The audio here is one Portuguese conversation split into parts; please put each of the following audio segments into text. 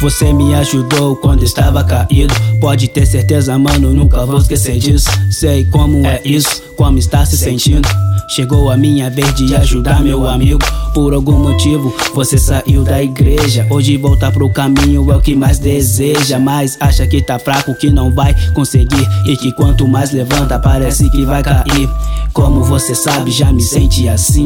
Você me ajudou quando estava caído. Pode ter certeza, mano, nunca vou esquecer disso. Sei como é isso, como está se sentindo. Chegou a minha vez de ajudar meu amigo. Por algum motivo você saiu da igreja. Hoje voltar pro caminho é o que mais deseja. Mas acha que tá fraco, que não vai conseguir. E que quanto mais levanta, parece que vai cair. Como você sabe, já me senti assim.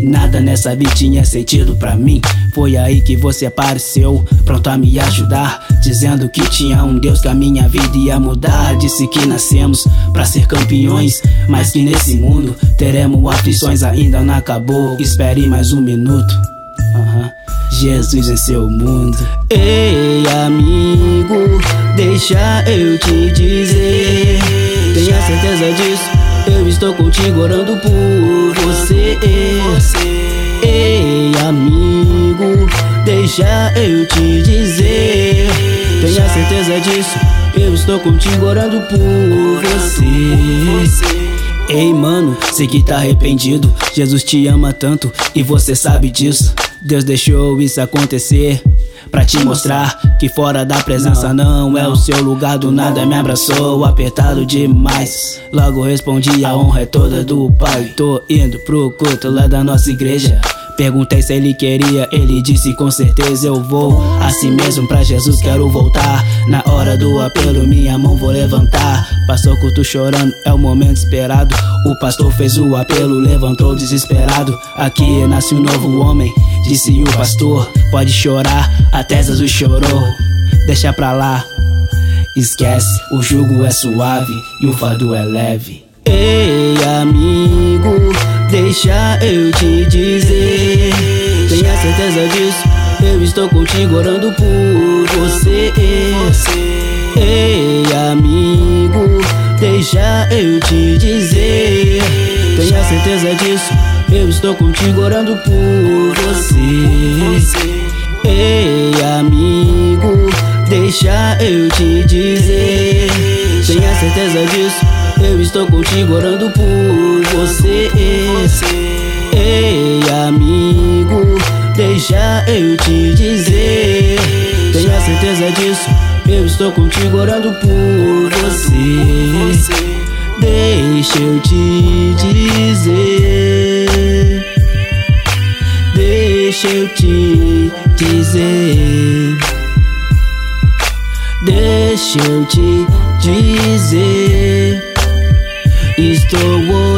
E nada nessa vida tinha sentido pra mim. Foi aí que você apareceu, pronto a me ajudar. Dizendo que tinha um Deus que a minha vida ia mudar. Disse que nascemos pra ser campeões, mas que nesse mundo teremos aflições. Ainda não acabou, espere mais um minuto. Jesus em seu mundo. Ei, amigo, deixa eu te dizer. Tenha certeza disso. Eu estou contigo orando por você. Ei, amigo, deixa eu te dizer. Tenha certeza disso. Eu estou contigo orando por você. Ei, mano, sei que tá arrependido. Jesus te ama tanto e você sabe disso. Deus deixou isso acontecer. Pra te mostrar que fora da presença não. é o seu lugar do nada me abraçou apertado demais. Logo respondi a honra é toda do pai. Tô indo pro culto lá da nossa igreja Perguntei se ele queria, ele disse com certeza eu vou. Assim mesmo pra Jesus quero voltar. Na hora do apelo minha mão vou levantar. Passou culto chorando, é o momento esperado. O pastor fez o apelo, levantou desesperado. Aqui nasce um novo homem, disse o pastor. Pode chorar, até Jesus chorou. Deixa pra lá, esquece O jugo é suave e o fardo é leve. Ei amigo, deixa eu te dizer. Tenha certeza disso, eu estou contigo orando por você. Ei amigo, deixa eu te dizer. Tenha certeza disso, eu estou contigo orando por você. Ei amigo, deixa eu te dizer. Tenha certeza disso. Eu estou contigo orando por Ei, amigo, deixa eu te dizer. Tenha certeza disso. Eu estou contigo orando por você. Deixa eu te dizer. Deixa eu te dizer. Deixa eu te dizer. Estou orando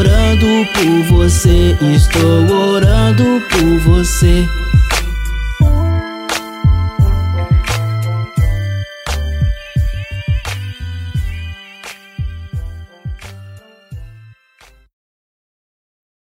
por você, estou orando por você.